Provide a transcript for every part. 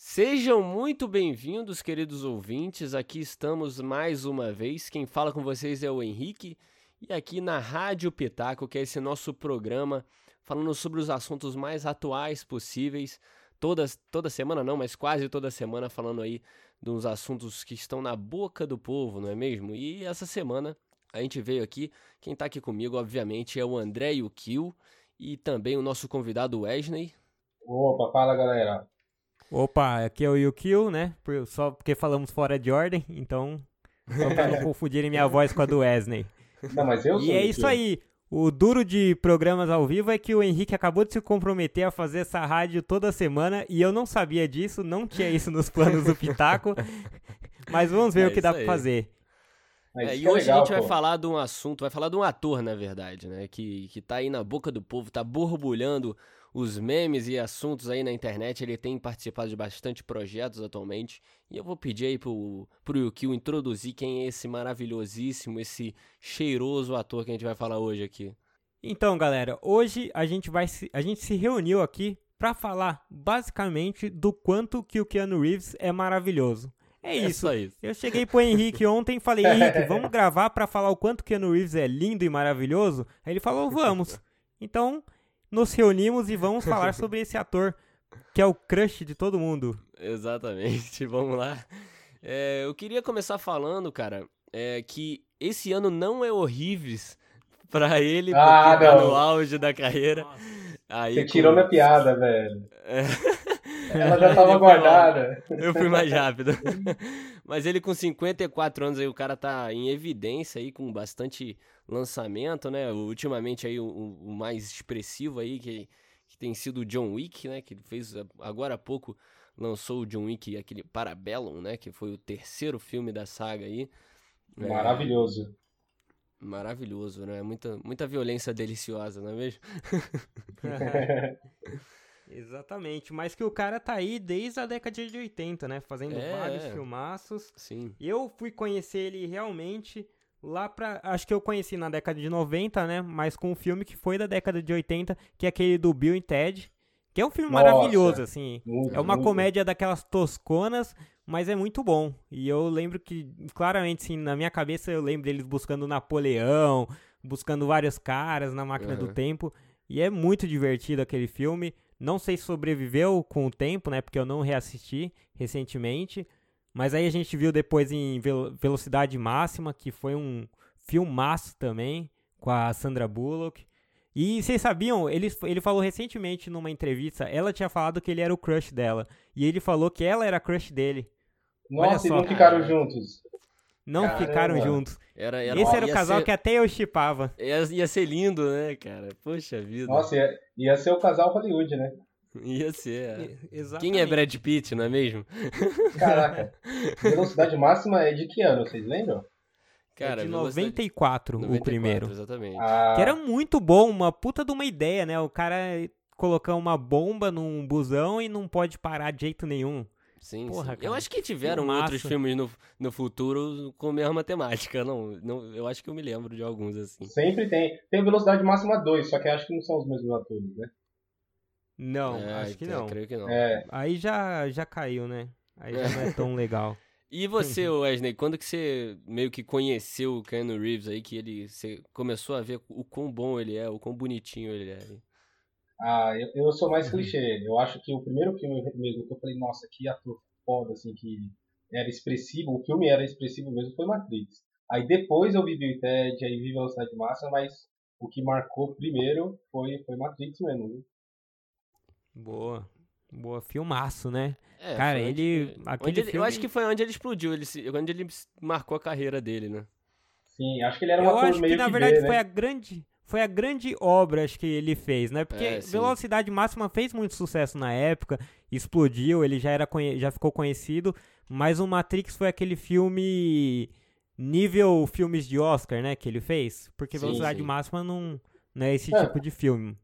Sejam muito bem-vindos, queridos ouvintes. Aqui estamos mais uma vez. Quem fala com vocês é o Henrique e aqui na Rádio Pitaco, que é esse nosso programa falando sobre os assuntos mais atuais possíveis. Todas, toda semana não, mas quase toda semana falando aí dos assuntos que estão na boca do povo, não é mesmo? E essa semana a gente veio aqui, quem está aqui comigo, obviamente, é o André e o Kill e também o nosso convidado Wesley. Opa, fala galera. Opa, aqui é o Yukio, né? Só porque falamos fora de ordem, então. Só pra não confundirem minha voz com a do Wesley. Não, mas eu E é isso aí. O duro de programas ao vivo é que o Henrique acabou de se comprometer a fazer essa rádio toda semana e eu não sabia disso, não tinha isso nos planos do Pitaco. mas vamos ver é o que dá para fazer. É, e é hoje legal, a gente pô. vai falar de um assunto, vai falar de um ator, na verdade, né? Que, que tá aí na boca do povo, tá borbulhando os memes e assuntos aí na internet. Ele tem participado de bastante projetos atualmente. E eu vou pedir aí pro, pro Yukio introduzir quem é esse maravilhosíssimo, esse cheiroso ator que a gente vai falar hoje aqui. Então, galera, hoje a gente vai se, a gente se reuniu aqui para falar basicamente do quanto que o Keanu Reeves é maravilhoso. É, é isso. isso. Eu cheguei pro Henrique ontem e falei, Henrique, vamos gravar para falar o quanto que Keanu Reeves é lindo e maravilhoso? Aí ele falou, vamos. Então, nos reunimos e vamos falar sobre esse ator que é o crush de todo mundo. Exatamente, vamos lá. É, eu queria começar falando, cara, é, que esse ano não é horrível pra ele, ah, porque tá no auge da carreira. Aí, Você tirou minha piada, velho. É... Ela já tava guardada. Eu fui mais rápido. Mas ele com 54 anos aí, o cara tá em evidência aí, com bastante lançamento, né? Ultimamente aí o, o mais expressivo aí, que, que tem sido o John Wick, né? Que fez agora há pouco, lançou o John Wick, aquele Parabellum, né? Que foi o terceiro filme da saga aí. É, Maravilhoso. É, maravilhoso, né? Muita, muita violência deliciosa, não é mesmo? Exatamente, mas que o cara tá aí desde a década de 80, né? Fazendo é, vários é. filmaços. Sim. Eu fui conhecer ele realmente lá pra. Acho que eu conheci na década de 90, né? Mas com um filme que foi da década de 80, que é aquele do Bill e Ted. Que é um filme Nossa, maravilhoso, assim. Muito, é uma muito. comédia daquelas tosconas, mas é muito bom. E eu lembro que, claramente, sim, na minha cabeça eu lembro deles buscando Napoleão, buscando vários caras na máquina uhum. do tempo. E é muito divertido aquele filme. Não sei se sobreviveu com o tempo, né? Porque eu não reassisti recentemente. Mas aí a gente viu depois em Velocidade Máxima, que foi um filmaço também, com a Sandra Bullock. E vocês sabiam, ele, ele falou recentemente numa entrevista, ela tinha falado que ele era o crush dela. E ele falou que ela era crush dele. Nossa, e não ficaram juntos. Não Caramba. ficaram juntos. Era, era, Esse era o casal ser... que até eu chipava. Ia, ia ser lindo, né, cara? Poxa vida. Nossa, ia, ia ser o casal Hollywood, né? Ia ser. É. Quem é Brad Pitt, não é mesmo? Caraca. Velocidade máxima é de que ano, vocês lembram? Cara, é de 94, 94 o primeiro. Exatamente. Ah. Que era muito bom, uma puta de uma ideia, né? O cara colocar uma bomba num busão e não pode parar de jeito nenhum. Sim, Porra, sim. Eu acho que tiveram que outros filmes no, no futuro com a mesma temática. Não, não, eu acho que eu me lembro de alguns assim. Sempre tem. Tem Velocidade Máxima 2, só que acho que não são os mesmos atores, né? Não, é, acho que não. Creio que não. É. Aí já, já caiu, né? Aí já não é tão legal. E você, Wesley, quando que você meio que conheceu o Keanu Reeves aí, que ele você começou a ver o quão bom ele é, o quão bonitinho ele é? Ah, eu, eu sou mais uhum. clichê. Eu acho que o primeiro filme mesmo que eu falei, nossa, que ator foda, assim, que era expressivo, o filme era expressivo mesmo, foi Matrix. Aí depois eu vi Bill Ted, aí vi Velocidade Massa, mas o que marcou primeiro foi, foi Matrix mesmo. Boa. Boa, filmaço, né? É, Cara, ele. Aquele ele, filme... Eu acho que foi onde ele explodiu, ele, onde ele marcou a carreira dele, né? Sim, acho que ele era um eu acho meio que, na verdade, né? foi a grande. Foi a grande obra acho que ele fez, né? Porque é, Velocidade Máxima fez muito sucesso na época, explodiu, ele já, era, já ficou conhecido, mas o Matrix foi aquele filme nível filmes de Oscar, né, que ele fez? Porque sim, Velocidade sim. Máxima não, não é esse é. tipo de filme.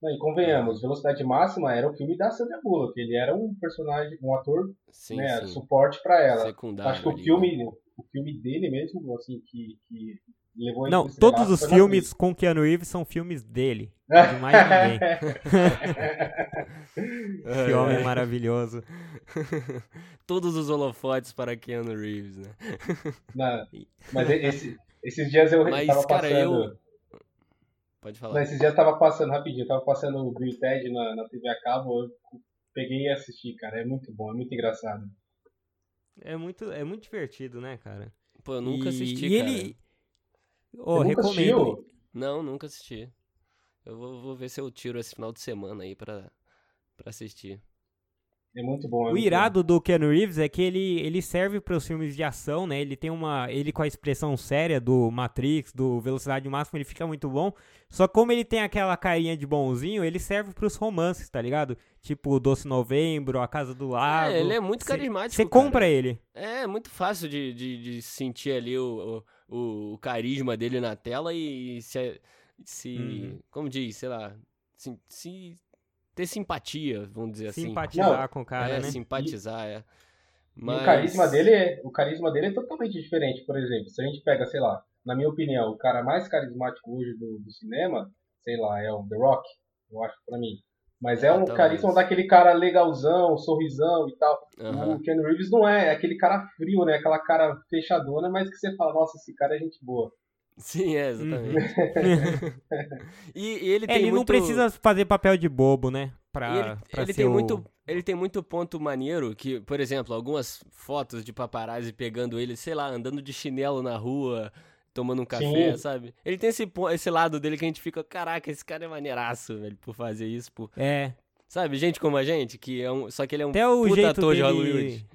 Não, e convenhamos, Velocidade Máxima era o filme da Sandra Bullock. Ele era um personagem, um ator, sim, né, sim. suporte para ela. Secundário Acho que o filme, né? o filme dele mesmo, assim, que, que levou Não, todos os filmes com Keanu Reeves são filmes dele. De mais ninguém. Esse homem maravilhoso. Todos os holofotes para Keanu Reeves, né? Não, mas esse, esses dias eu mas, tava cara, passando. Eu... Pode falar. Não, esses dias eu tava passando, rapidinho, eu tava passando o Bill Ted na, na TV a cabo, eu peguei e assisti, cara. É muito bom, é muito engraçado. É muito, é muito divertido, né, cara? Pô, eu nunca E- assisti, e cara. ele- Oh, Você nunca recomendo. assistiu? Não, nunca assisti. Eu vou, vou ver se eu tiro esse final de semana aí pra, pra assistir. É muito bom. é O muito irado do Keanu Reeves é que ele, ele serve para os filmes de ação, né? Ele tem uma. Ele com a expressão séria do Matrix, do Velocidade Máxima, ele fica muito bom. Só como ele tem aquela carinha de bonzinho, ele serve pros romances, tá ligado? Tipo Doce Novembro, A Casa do Lago. é, ele é muito carismático. Você cara. compra ele. É muito fácil de, de, de sentir ali o, o, o carisma dele na tela e se. se Uhum. Como diz, sei lá. Se, se ter simpatia, vamos dizer assim. Simpatizar com o cara, é, né? simpatizar, é. E Mas... o carisma dele é, o carisma dele é totalmente diferente, por exemplo. Se a gente pega, sei lá, na minha opinião, o cara mais carismático hoje do, do cinema, sei lá, é o The Rock, eu acho pra mim. Mas é É, um talvez. carisma daquele cara legalzão, sorrisão e tal. Aham. O Ken Reeves não é, é aquele cara frio, né? Aquela cara fechadona, mas que você fala, nossa, esse cara é gente boa. Sim, é, exatamente. e, e ele É, tem ele muito... não precisa fazer papel de bobo, né? Pra, E ele, pra ele ser tem o- muito ele tem muito ponto maneiro que, por exemplo, algumas fotos de paparazzi pegando ele, sei lá, andando de chinelo na rua, tomando um café, Sim. sabe? Ele tem esse, esse lado dele que a gente fica, caraca, esse cara é maneiraço, velho, por fazer isso, por... É. Sabe, gente como a gente, que é um, só que ele é um Até o puta jeito ator de dele... Hollywood.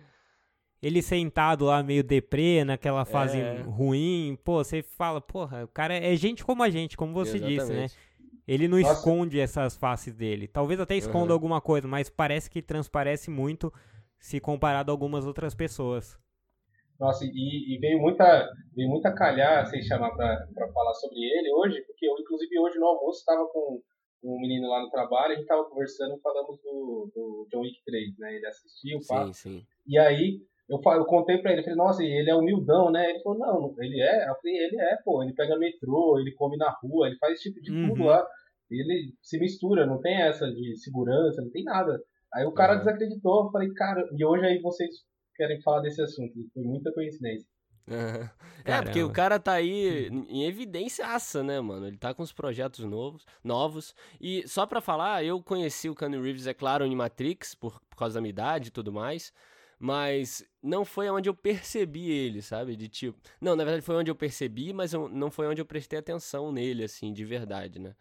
Ele sentado lá meio deprê, naquela fase É. ruim, pô, você fala, porra, o cara é gente como a gente, como você disse, né? Exatamente. Ele não Nossa. esconde essas faces dele. Talvez até esconda Aham. alguma coisa, mas parece que transparece muito se comparado a algumas outras pessoas. Nossa, e, e veio muita veio muita calhar vocês chamar pra, pra falar sobre ele hoje, porque eu, inclusive, hoje no almoço estava com um menino lá no trabalho, a gente tava conversando e falamos do, do John Wick 3, né? Ele assistiu, pá. Sim, sim. E aí eu, eu contei pra ele, falei, nossa, e ele é humildão, né? Ele falou, não, ele é. Eu falei, ele é, pô, ele pega metrô, ele come na rua, ele faz esse tipo de tudo Uhum. lá. Ele se mistura, não tem essa de segurança, não tem nada. Aí o cara Aham. desacreditou, eu falei, cara, e hoje aí vocês querem falar desse assunto. Foi muita coincidência. Aham. É, porque o cara tá aí em evidência, né, mano? Ele tá com os projetos novos, novos. E só pra falar, eu conheci o Keanu Reeves, é claro, em Matrix, por, por causa da minha idade e tudo mais. Mas não foi onde eu percebi ele, sabe? De tipo. Não, na verdade foi onde eu percebi, mas eu- não foi onde eu prestei atenção nele, assim, de verdade, né?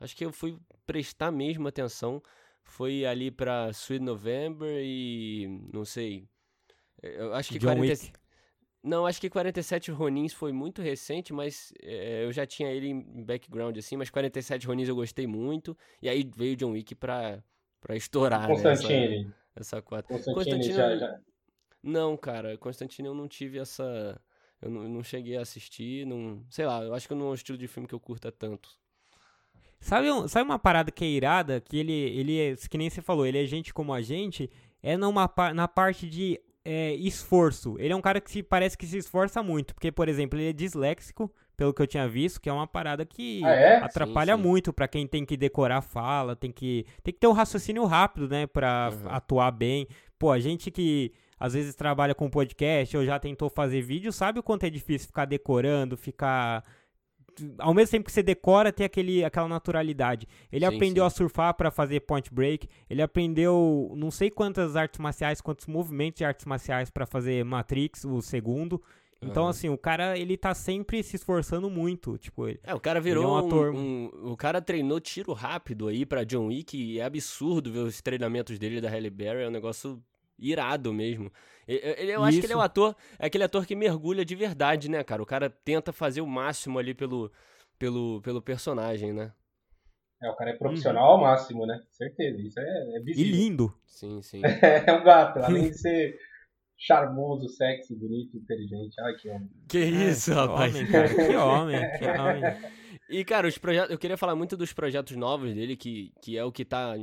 Acho que eu fui prestar mesmo atenção. Foi ali pra Sweet November e. Não sei. Eu acho que John 40, Wick. não, acho que 47 Ronins foi muito recente, mas é, eu já tinha ele em background assim, mas 47 Ronins eu gostei muito. E aí veio John Wick pra, pra estourar, né? Essa, quatro. Constantine, Constantine já, já. Não, cara, Constantine eu não tive essa. Eu não, eu não cheguei a assistir, não. Sei lá, eu acho que não é um estilo de filme que eu curta tanto. Sabe, um- sabe uma parada que é irada, que ele, ele é, que nem você falou, ele é gente como a gente, é numa, na parte de é, esforço. Ele é um cara que se, parece que se esforça muito, porque, por exemplo, ele é disléxico, pelo que eu tinha visto, que é uma parada que Ah, é? atrapalha Sim, sim. muito pra quem tem que decorar fala, tem que, tem que ter um raciocínio rápido, né, pra Uhum. atuar bem. Pô, a gente que às vezes trabalha com podcast ou já tentou fazer vídeo, sabe o quanto é difícil ficar decorando, ficar ao mesmo tempo que você decora, ter aquele, aquela naturalidade. Ele Sim, aprendeu sim. a surfar pra fazer point break. Ele aprendeu não sei quantas artes marciais, quantos movimentos de artes marciais pra fazer Matrix, o segundo. Então, Aham. assim, o cara, ele tá sempre se esforçando muito. Tipo, ele- É, o cara Ele é virou um um, ator. um- O cara treinou tiro rápido aí pra John Wick e é absurdo ver os treinamentos dele e da Halle Berry, é um negócio irado mesmo. Ele- ele- eu acho que ele é um ator, é aquele ator que mergulha de verdade, né, cara? O cara tenta fazer o máximo ali pelo, pelo, pelo personagem, né? É, o cara é profissional ao máximo, né? Certeza, isso é, é e visível. lindo. Sim, sim. É um gato, além de ser charmoso, sexy, bonito, inteligente. Ai, que homem. Que É, isso, rapaz. Homem, cara, que homem, que homem. E, cara, os projetos. Eu queria falar muito dos projetos novos dele, que, que é o que tá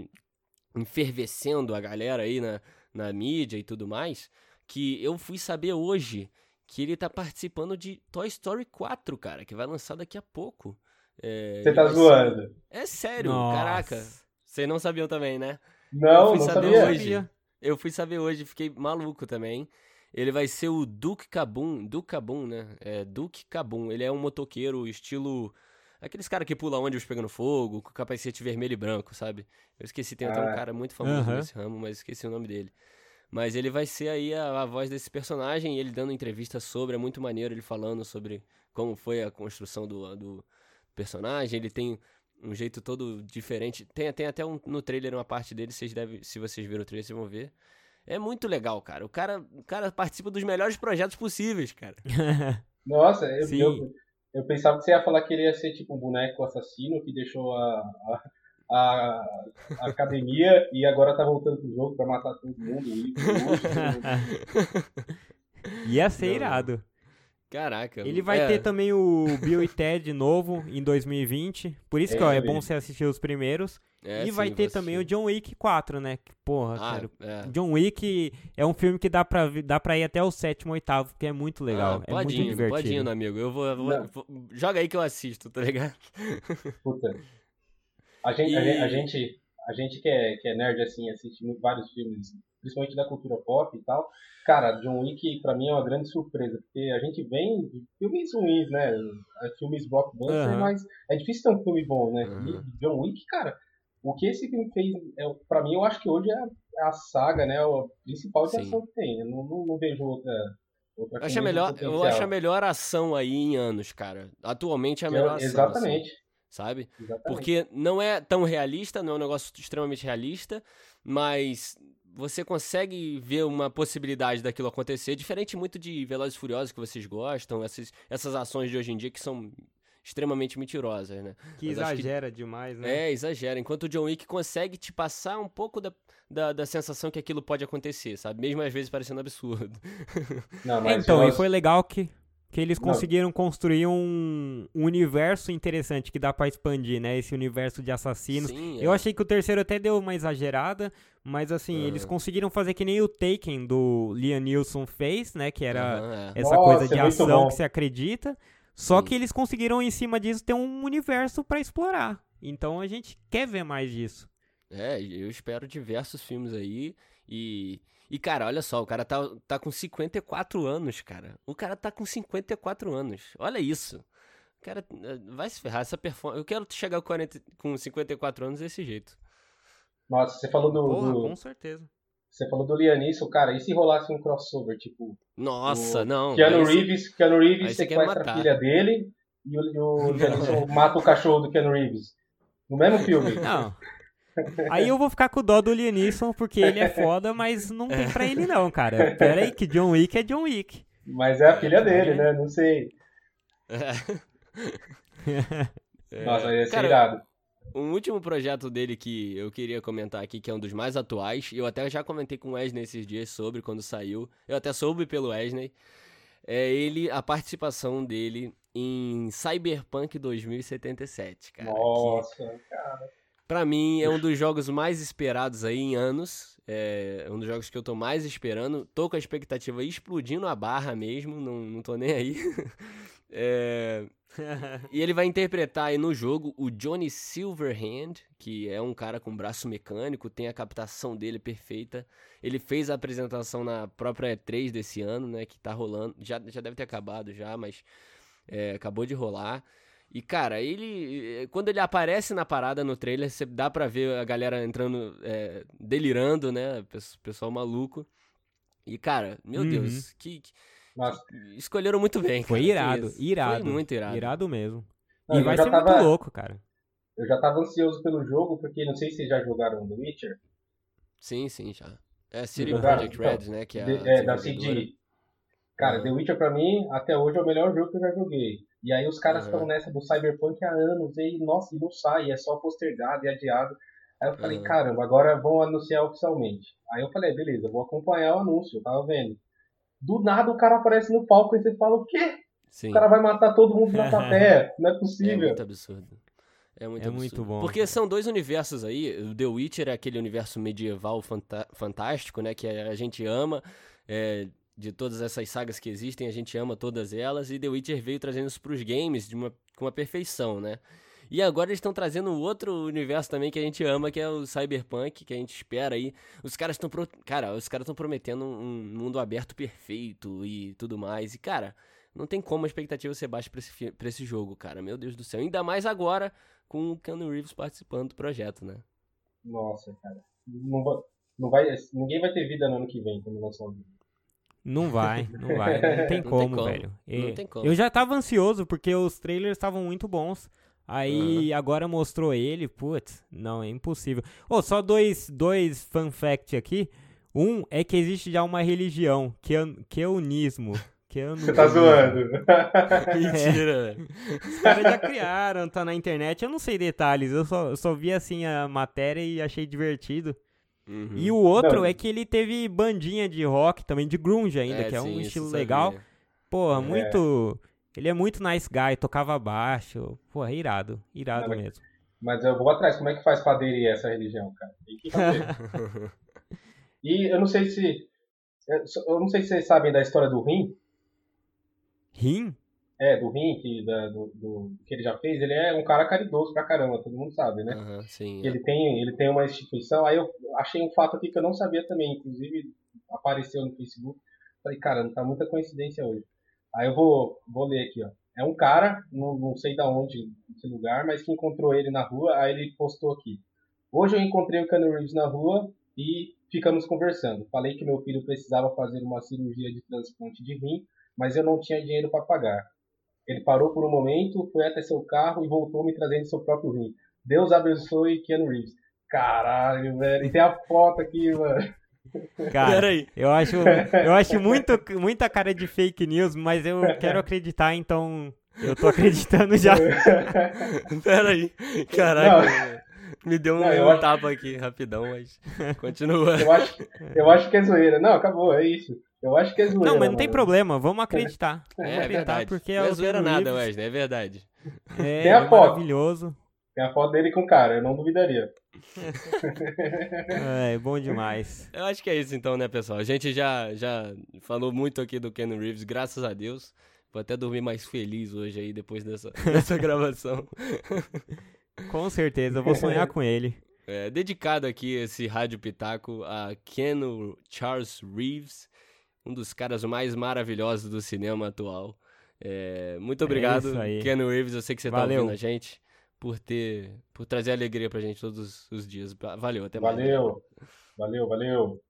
enfervescendo a galera aí na, na mídia e tudo mais. Que eu fui saber hoje que ele tá participando de Toy Story 4, cara, que vai lançar daqui a pouco. É, Você tá ser- zoando. É sério, Nossa. caraca. Vocês não sabiam também, né? Não, eu fui não saber sabia. hoje. Eu fui saber hoje, fiquei maluco também. Ele vai ser o Duke Cabum, Duke Cabum, né? É, Duke Cabum. Ele é um motoqueiro estilo aqueles caras que pula ônibus pegando fogo, com capacete vermelho e branco, sabe? Eu esqueci, tem até um ah. cara muito famoso uhum. nesse ramo, mas esqueci o nome dele. Mas ele vai ser aí a, a voz desse personagem, ele dando entrevista sobre, é muito maneiro ele falando sobre como foi a construção do, do personagem. Ele tem um jeito todo diferente. Tem, tem até um, no trailer uma parte dele, vocês devem, se vocês viram o trailer, vocês vão ver. É muito legal, cara. O cara, o cara participa dos melhores projetos possíveis, cara. Nossa, eu, eu, eu, pensava que você ia falar que ele ia ser tipo um boneco assassino que deixou a, a, a, a academia e agora tá voltando pro jogo pra matar todo mundo. E, ia ser Não. irado. Caraca. Ele vai é. ter também o Bill e Ted novo em 2020. Por isso é, que ó, é bom você assistir os primeiros. É, e sim, vai ter também o John Wick 4, né? Porra, ah, cara. É. John Wick é um filme que dá pra, dá pra ir até o sétimo, oitavo, porque é muito legal. Ah, é muito divertido. Pode ir, amigo. Eu vou, vou, vou, Joga aí que eu assisto, tá ligado? Puta. A gente, e... a gente, a gente, a gente que, é, que é nerd, assim, assiste vários filmes, principalmente da cultura pop e tal. Cara, John Wick pra mim é uma grande surpresa, porque a gente vem de filmes ruins, né? Filmes blockbuster, uhum. mas é difícil ter um filme bom, né? Uhum. E John Wick, cara, o que esse filme fez, é, para mim, eu acho que hoje é a, é saga, né? A principal de ação que tem. Eu não, não, não vejo outra. outra eu, acho melhor, eu acho a melhor ação aí em anos, cara. Atualmente é a melhor eu, ação. Exatamente. Assim, sabe? Exatamente. Porque não é tão realista, não é um negócio extremamente realista, mas você consegue ver uma possibilidade daquilo acontecer, diferente muito de Velozes e Furiosos que vocês gostam, essas, essas ações de hoje em dia que são extremamente mentirosas, né? Que Mas exagera que... demais, né? É, exagera. Enquanto o John Wick consegue te passar um pouco da, da, da sensação que aquilo pode acontecer, sabe? Mesmo às vezes parecendo absurdo. Não, então, eu... e foi legal que, que eles conseguiram Não. construir um, um, universo interessante que dá para expandir, né? Esse universo de assassinos. Sim, é. Eu achei que o terceiro até deu uma exagerada, mas assim, uhum. eles conseguiram fazer que nem o Taken do Liam Neeson fez, né? Que era uhum, é. essa Nossa, coisa de é ação que se acredita. Só Sim. que eles conseguiram, em cima disso, ter um universo para explorar. Então a gente quer ver mais disso. É, eu espero diversos filmes aí. E, e cara, olha só, o cara tá, tá com 54 anos, cara. O cara tá com 54 anos. Olha isso. O cara eh, vai se ferrar. Essa performance. Eu quero chegar com, 40, com 54 anos desse jeito. Nossa, você falou do. Porra, do... com certeza. Você falou do Lianisson, cara, e se rolasse um crossover, tipo. Nossa, não. Keanu Reeves, Keanu Reeves sequestra a filha dele e o, o Lianisson mata o cachorro do Keanu Reeves. No mesmo filme. Não. Aí eu vou ficar com o dó do Lianisson, porque ele é foda, mas não tem pra ele não, cara. Pera aí, que John Wick é John Wick. Mas é a filha dele, é. né? Não sei. Nossa, ia ser cara, irado. Um último projeto dele que eu queria comentar aqui, que é um dos mais atuais, eu até já comentei com o Wesley esses dias sobre quando saiu, eu até soube pelo Wesley, é ele, a participação dele em Cyberpunk 2077, cara. Nossa, que, cara. Pra mim, é um dos jogos mais esperados aí em anos. É um dos jogos que eu tô mais esperando. Tô com a expectativa explodindo a barra mesmo, não, não tô nem aí. é, e ele vai interpretar aí no jogo o Johnny Silverhand, que é um cara com braço mecânico, tem a captação dele perfeita. Ele fez a apresentação na própria E3 desse ano, né, que tá rolando. Já, já deve ter acabado já, mas é, acabou de rolar. E, cara, ele. Quando ele aparece na parada no trailer, você dá pra ver a galera entrando, é, delirando, né? Pessoal maluco. E, cara, meu uhum. Deus, que, nossa. Escolheram muito bem. Foi irado, irado. Foi muito irado. Irado mesmo. Não, e vai ser tava, muito louco, cara. Eu já tava ansioso pelo jogo, porque não sei se vocês já jogaram The Witcher. Sim, sim, já. É City Project Red, então, né? Que é, de, é da CD. Cara, uhum. The Witcher pra mim, até hoje é o melhor jogo que eu já joguei. E aí os caras estão uhum. nessa do Cyberpunk há anos, e nossa, e não sai, é só postergado e adiado. Aí eu falei, uhum. caramba, agora vão anunciar oficialmente. Aí eu falei, beleza, vou acompanhar o anúncio, eu tava vendo. Do nada o cara aparece no palco e você fala, o quê? Sim. O cara vai matar todo mundo na plateia. Não é possível. É muito absurdo. É muito, é muito bom. Porque são dois universos aí. O The Witcher é aquele universo medieval fantástico, né? Que a gente ama. É, de todas essas sagas que existem, a gente ama todas elas. E The Witcher veio trazendo isso pros games de uma, com uma perfeição, né? E agora eles estão trazendo outro universo também que a gente ama, que é o Cyberpunk, que a gente espera aí. Os caras estão pro... cara, os caras estão prometendo um mundo aberto perfeito e tudo mais. E cara, não tem como a expectativa ser baixa pra esse, pra esse jogo, cara. Meu Deus do céu. Ainda mais agora com o Keanu Reeves participando do projeto, né? Nossa, cara. Não vai, não vai, ninguém vai ter vida no ano que vem quando lançar o. Não vai, não vai. Não tem, não como, tem como, velho. não tem como. Eu já tava ansioso porque os trailers estavam muito bons. Aí uhum. agora mostrou ele, putz, não, é impossível. Oh, só dois, dois fun fact aqui. Um é que existe já uma religião, que é, que é unismo. Você tá zoando. Mentira, é. Os caras já criaram, tá na internet. Eu não sei detalhes, eu só, eu só vi assim a matéria e achei divertido. Uhum. E o outro não. é que ele teve bandinha de rock, também de grunge ainda, é, que é sim, um estilo legal. Porra, é. muito. Ele é muito nice guy, tocava baixo. Porra, irado. Irado não, mesmo. Mas eu vou atrás, como é que faz pra aderir a essa religião, cara? Tem que fazer. e eu não sei se. Eu não sei se vocês sabem da história do rim. Rim? É, do Rim, que, da, do, do, que ele já fez, ele é um cara caridoso pra caramba, todo mundo sabe, né? Uhum, sim, é. ele, tem, ele tem uma instituição, aí eu achei um fato aqui que eu não sabia também, inclusive apareceu no Facebook. Falei, cara, não tá muita coincidência hoje. Aí eu vou, vou ler aqui, ó. É um cara, não, não sei da onde, esse lugar, mas que encontrou ele na rua, aí ele postou aqui. Hoje eu encontrei o Keanu Reeves na rua e ficamos conversando. Falei que meu filho precisava fazer uma cirurgia de transplante de rim, mas eu não tinha dinheiro para pagar. Ele parou por um momento, foi até seu carro e voltou me trazendo seu próprio rim. Deus abençoe Keanu Reeves. Caralho, velho. E tem a foto aqui, mano. Cara, eu acho, eu acho muito, muita cara de fake news, mas eu quero acreditar, então eu tô acreditando já. Pera aí. Caraca. Me deu um, não, um tapa aqui, rapidão, mas continua. Eu acho, eu acho que é zoeira. Não, acabou, é isso. Eu acho que é zoeira. Não, mas não tem problema, vamos acreditar. É, vamos é acreditar verdade. Porque é não é zoeira nada, Wesley, é verdade. É, tem a é foto. maravilhoso. Tem a foto dele com o cara, eu não duvidaria. é, bom demais. Eu acho que é isso então, né, pessoal? A gente já, já falou muito aqui do Ken Reeves, graças a Deus. Vou até dormir mais feliz hoje aí, depois dessa, dessa gravação. Com certeza, eu vou sonhar com ele. É, dedicado aqui esse Rádio Pitaco a Ken Charles Reeves, um dos caras mais maravilhosos do cinema atual. É, muito é obrigado, é Ken Reeves, eu sei que você tá Valeu. tá ouvindo a gente, por ter, por trazer alegria pra gente todos os dias. Valeu, até mais. Valeu, valeu, valeu.